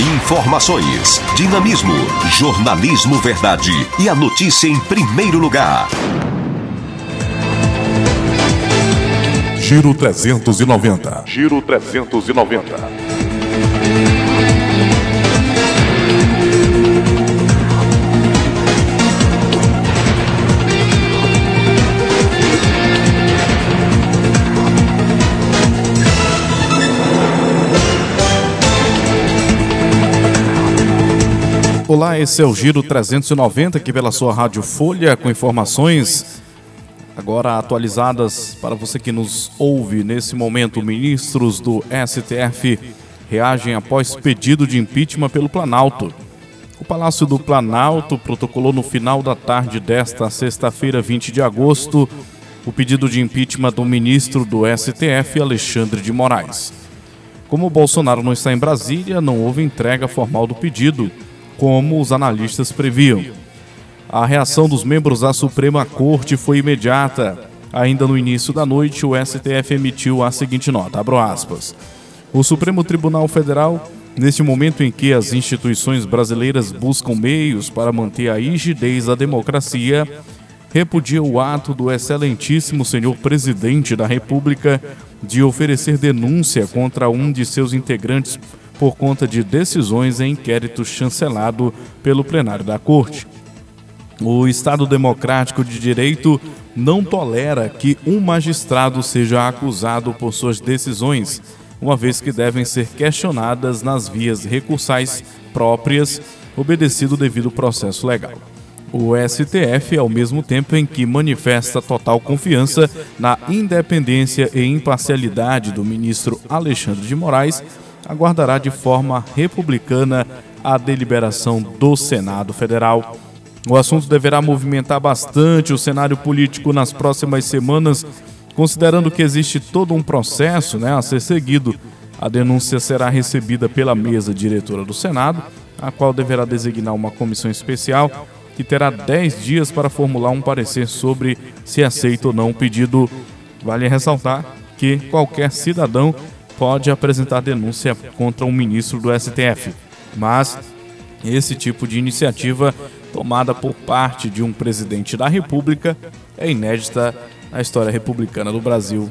Informações, dinamismo, jornalismo verdade e a notícia em primeiro lugar. Giro 390. Giro 390. Olá, esse é o Giro 390 aqui pela sua Rádio Folha com informações agora atualizadas para você que nos ouve nesse momento. Ministros do STF reagem após pedido de impeachment pelo Planalto. O Palácio do Planalto protocolou no final da tarde desta sexta-feira, 20 de agosto, o pedido de impeachment do ministro do STF, Alexandre de Moraes. Como Bolsonaro não está em Brasília, não houve entrega formal do pedido como os analistas previam. A reação dos membros da Suprema Corte foi imediata. Ainda no início da noite, o STF emitiu a seguinte nota: abro aspas. O Supremo Tribunal Federal, neste momento em que as instituições brasileiras buscam meios para manter a rigidez da democracia, repudia o ato do excelentíssimo senhor presidente da República de oferecer denúncia contra um de seus integrantes por conta de decisões em inquérito chancelado pelo plenário da Corte. O Estado Democrático de Direito não tolera que um magistrado seja acusado por suas decisões, uma vez que devem ser questionadas nas vias recursais próprias, obedecido o devido processo legal. O STF, ao mesmo tempo em que manifesta total confiança na independência e imparcialidade do ministro Alexandre de Moraes, aguardará de forma republicana a deliberação do Senado Federal. O assunto deverá movimentar bastante o cenário político nas próximas semanas, considerando que existe todo um processo né, a ser seguido. A denúncia será recebida pela mesa diretora do Senado, a qual deverá designar uma comissão especial que terá 10 dias para formular um parecer sobre se aceita ou não o pedido. Vale ressaltar que qualquer cidadão pode apresentar denúncia contra um ministro do STF. Mas esse tipo de iniciativa tomada por parte de um presidente da República é inédita na história republicana do Brasil.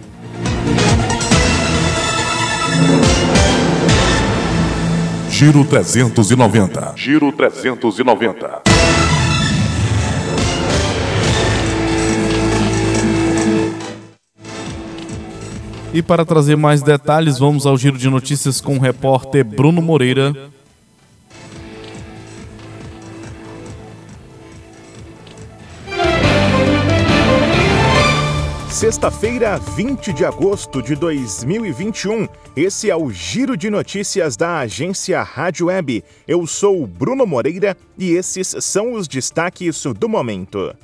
Giro 390. Giro 390. E para trazer mais detalhes, vamos ao giro de notícias com o repórter Bruno Moreira. Sexta-feira, 20 de agosto de 2021. Esse é o Giro de Notícias da agência Rádio Web. Eu sou Bruno Moreira e esses são os destaques do momento.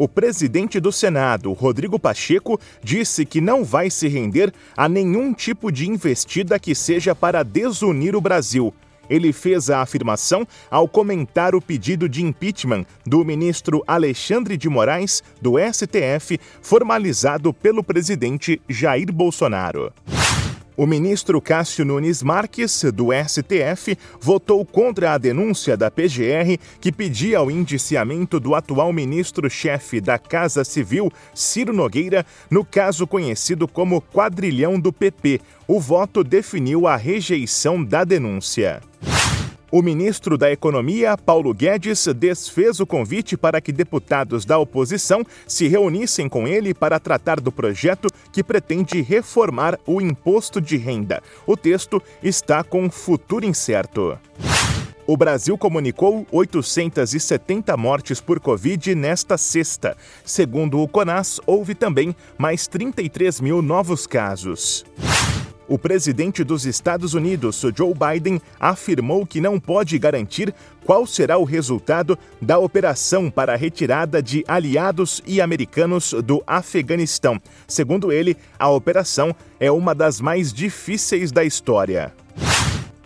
O presidente do Senado, Rodrigo Pacheco, disse que não vai se render a nenhum tipo de investida que seja para desunir o Brasil. Ele fez a afirmação ao comentar o pedido de impeachment do ministro Alexandre de Moraes, do STF, formalizado pelo presidente Jair Bolsonaro. O ministro Cássio Nunes Marques, do STF, votou contra a denúncia da PGR que pedia o indiciamento do atual ministro-chefe da Casa Civil, Ciro Nogueira, no caso conhecido como quadrilhão do PP. O voto definiu a rejeição da denúncia. O ministro da Economia, Paulo Guedes, desfez o convite para que deputados da oposição se reunissem com ele para tratar do projeto que pretende reformar o imposto de renda. O texto está com futuro incerto. O Brasil comunicou 870 mortes por Covid nesta sexta. Segundo o CONAS, houve também mais 33 mil novos casos. O presidente dos Estados Unidos, Joe Biden, afirmou que não pode garantir qual será o resultado da operação para a retirada de aliados e americanos do Afeganistão. Segundo ele, a operação é uma das mais difíceis da história.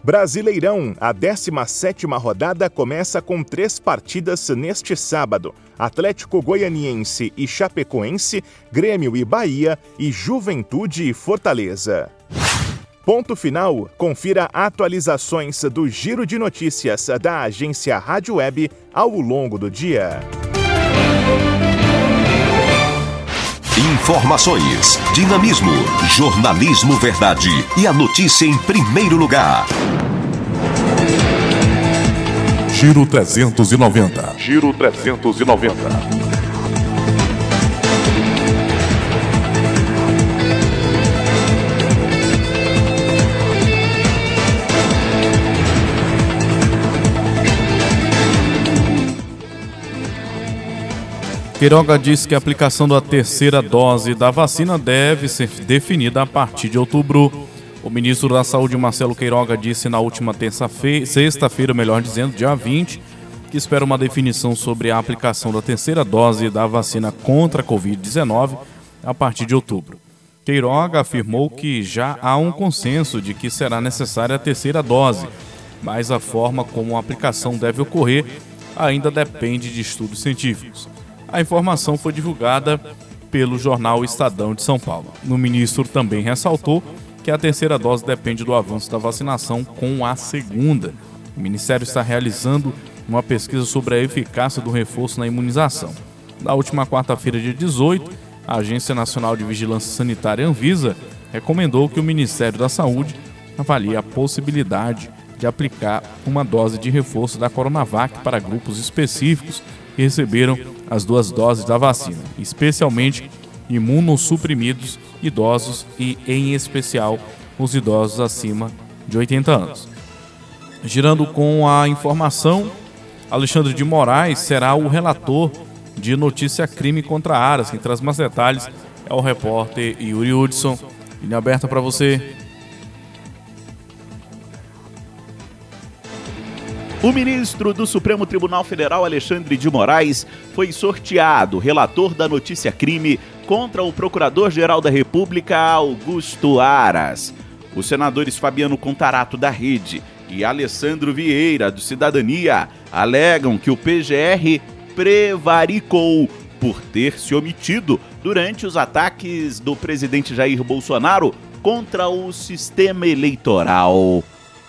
Brasileirão, a 17ª rodada começa com três partidas neste sábado. Atlético Goianiense e Chapecoense, Grêmio e Bahia e Juventude e Fortaleza. Ponto final, confira atualizações do Giro de Notícias da agência Rádio Web ao longo do dia. Informações, dinamismo, jornalismo verdade e a notícia em primeiro lugar. Giro 390. Giro 390. Queiroga diz que a aplicação da terceira dose da vacina deve ser definida a partir de outubro. O ministro da Saúde, Marcelo Queiroga, disse na última terça-feira, sexta-feira, melhor dizendo, dia 20, que espera uma definição sobre a aplicação da terceira dose da vacina contra a Covid-19 a partir de outubro. Queiroga afirmou que já há um consenso de que será necessária a terceira dose, mas a forma como a aplicação deve ocorrer ainda depende de estudos científicos. A informação foi divulgada pelo jornal Estadão de São Paulo. O ministro também ressaltou que a terceira dose depende do avanço da vacinação com a segunda. O Ministério está realizando uma pesquisa sobre a eficácia do reforço na imunização. Na última quarta-feira, dia 18, a Agência Nacional de Vigilância Sanitária Anvisa recomendou que o Ministério da Saúde avalie a possibilidade de aplicar uma dose de reforço da Coronavac para grupos específicos que receberam as duas doses da vacina, especialmente imunossuprimidos, idosos e, em especial, os idosos acima de 80 anos. Girando com a informação, Alexandre de Moraes será o relator de notícia crime contra Aras. Quem traz mais detalhes é o repórter Yuri Hudson. Linha aberta para você. O ministro do Supremo Tribunal Federal, Alexandre de Moraes, foi sorteado relator da notícia crime contra o Procurador-Geral da República, Augusto Aras. Os senadores Fabiano Contarato, da Rede, e Alessandro Vieira, do Cidadania, alegam que o PGR prevaricou por ter se omitido durante os ataques do presidente Jair Bolsonaro contra o sistema eleitoral.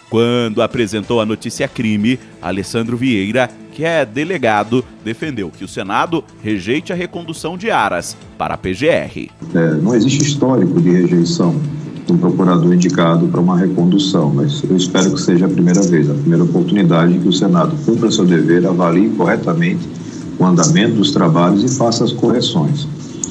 Quando apresentou a notícia crime, Alessandro Vieira, que é delegado, defendeu que o Senado rejeite a recondução de Aras para a PGR. É, não existe histórico de rejeição de um procurador indicado para uma recondução, mas eu espero que seja a primeira vez, a primeira oportunidade que o Senado cumpra seu dever, avalie corretamente o andamento dos trabalhos e faça as correções.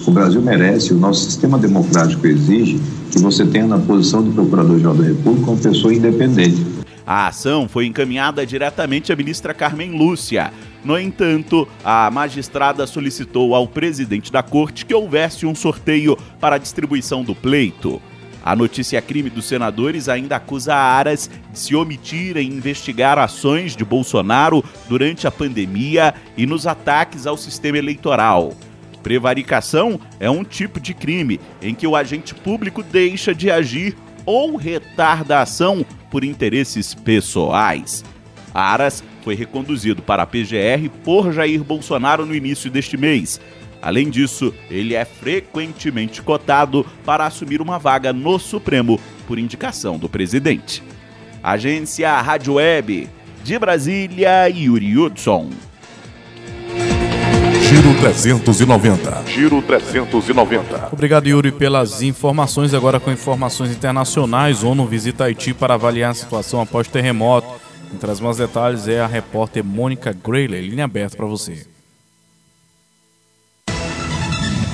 O Brasil merece, o nosso sistema democrático exige que você tenha na posição de Procurador-Geral da República uma pessoa independente. A ação foi encaminhada diretamente à ministra Carmen Lúcia. No entanto, a magistrada solicitou ao presidente da corte que houvesse um sorteio para a distribuição do pleito. A notícia crime dos senadores ainda acusa Aras de se omitir em investigar ações de Bolsonaro durante a pandemia e nos ataques ao sistema eleitoral. Prevaricação é um tipo de crime em que o agente público deixa de agir ou retarda a ação por interesses pessoais. Aras foi reconduzido para a PGR por Jair Bolsonaro no início deste mês. Além disso, ele é frequentemente cotado para assumir uma vaga no Supremo por indicação do presidente. Agência Rádio Web de Brasília, Yuri Hudson. Giro 390. Giro 390. Obrigado, Yuri, pelas informações. Agora com informações internacionais, ONU visita Haiti para avaliar a situação após terremoto. Quem traz mais detalhes é a repórter Mônica Grayley. Linha aberta para você.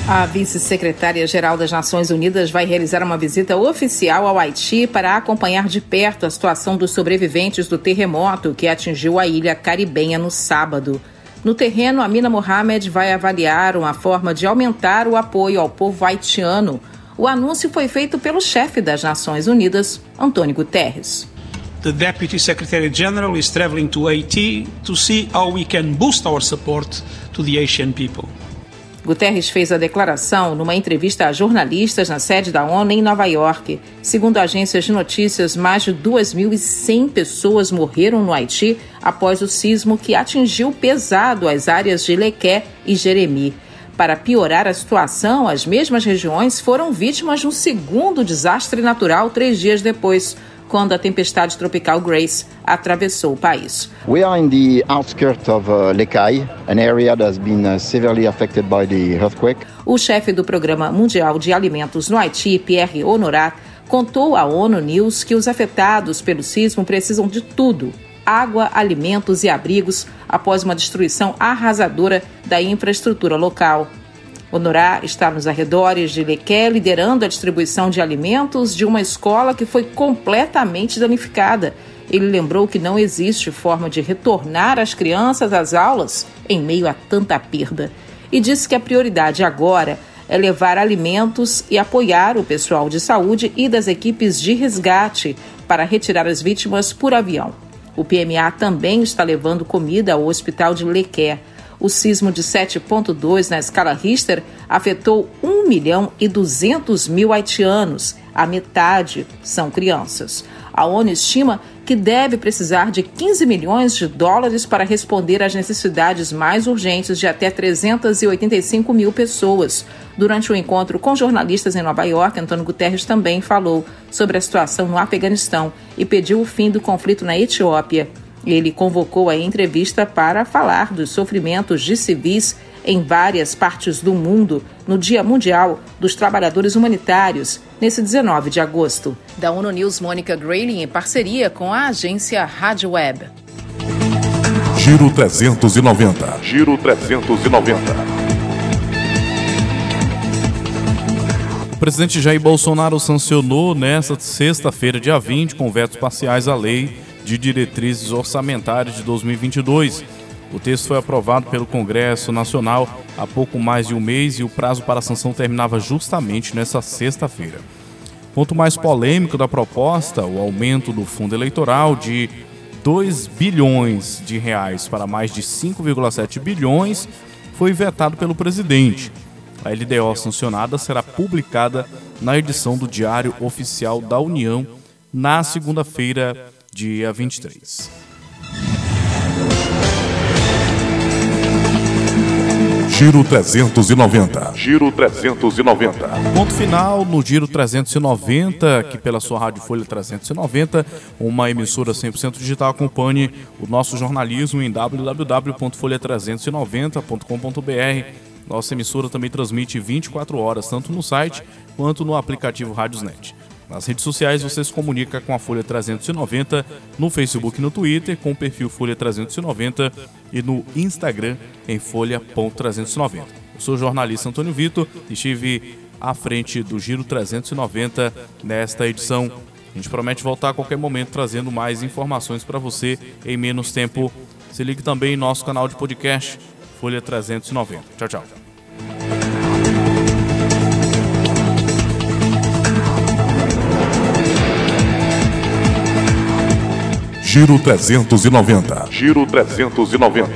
A vice-secretária-geral das Nações Unidas vai realizar uma visita oficial ao Haiti para acompanhar de perto a situação dos sobreviventes do terremoto que atingiu a ilha caribenha no sábado. No terreno, Amina Mohamed vai avaliar uma forma de aumentar o apoio ao povo haitiano. O anúncio foi feito pelo chefe das Nações Unidas, Antônio Guterres. The Deputy Secretary General is traveling to Haiti to see how we can boost our support to the Haitian people. Guterres fez a declaração numa entrevista a jornalistas na sede da ONU em Nova York. Segundo agências de notícias, mais de 2.100 pessoas morreram no Haiti após o sismo que atingiu pesado as áreas de Lequé e Jeremi. Para piorar a situação, as mesmas regiões foram vítimas de um segundo desastre natural três dias depois, quando a tempestade tropical Grace atravessou o país. We are in the outskirts of uh, Lekai, an area that has been uh, severely affected by the earthquake. O chefe do Programa Mundial de Alimentos no Haiti, Pierre Honorat, contou à ONU News que os afetados pelo sismo precisam de tudo: água, alimentos e abrigos após uma destruição arrasadora da infraestrutura local. Honorá está nos arredores de Lequé, liderando a distribuição de alimentos de uma escola que foi completamente danificada. Ele lembrou que não existe forma de retornar as crianças às aulas em meio a tanta perda. E disse que a prioridade agora é levar alimentos e apoiar o pessoal de saúde e das equipes de resgate para retirar as vítimas por avião. O PMA também está levando comida ao hospital de Lequer. O sismo de 7,2 na escala Richter afetou 1 milhão e 200 mil haitianos. A metade são crianças. A ONU estima que deve precisar de 15 milhões de dólares para responder às necessidades mais urgentes de até 385 mil pessoas. Durante o um encontro com jornalistas em Nova York, Antônio Guterres também falou sobre a situação no Afeganistão e pediu o fim do conflito na Etiópia. Ele convocou a entrevista para falar dos sofrimentos de civis em várias partes do mundo no Dia Mundial dos Trabalhadores Humanitários, nesse 19 de agosto. Da ONU News, Mônica Grayling, em parceria com a agência Rádio Web. Giro 390. Giro 390. O presidente Jair Bolsonaro sancionou nesta sexta-feira, dia 20, com vetos parciais à lei de diretrizes orçamentárias de 2022. O texto foi aprovado pelo Congresso Nacional há pouco mais de um mês e o prazo para a sanção terminava justamente nesta sexta-feira. Ponto mais polêmico da proposta, o aumento do fundo eleitoral de 2 bilhões de reais para mais de 5,7 bilhões, foi vetado pelo presidente. A LDO sancionada será publicada na edição do Diário Oficial da União na segunda-feira dia 23. Giro 390. Giro 390. Ponto final no Giro 390, aqui pela sua Rádio Folha 390, uma emissora 100% digital. Acompanhe o nosso jornalismo em www.folha390.com.br. Nossa emissora também transmite 24 horas, tanto no site quanto no aplicativo Rádiosnet. Nas redes sociais você se comunica com a Folha 390 no Facebook e no Twitter com o perfil Folha 390 e no Instagram em folha.390. Eu sou o jornalista Antônio Vitor e estive à frente do Giro 390 nesta edição. A gente promete voltar a qualquer momento trazendo mais informações para você em menos tempo. Se ligue também em nosso canal de podcast Folha 390. Tchau, tchau. Giro 390. Giro 390.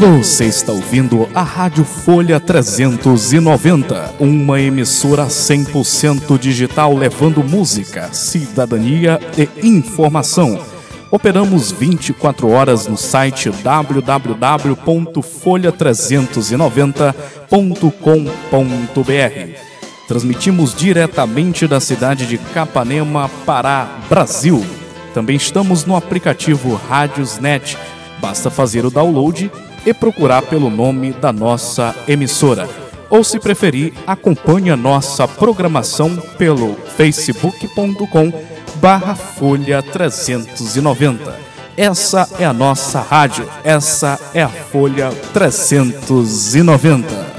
Você está ouvindo a Rádio Folha 390, uma emissora 100% digital levando música, cidadania e informação. Operamos 24 horas no site www.folha390.com.br Transmitimos diretamente da cidade de Capanema, Pará, Brasil. Também estamos no aplicativo Rádiosnet. Basta fazer o download e procurar pelo nome da nossa emissora. Ou se preferir, acompanhe a nossa programação pelo facebook.com barra Folha 390. Essa é a nossa rádio, essa é a Folha 390.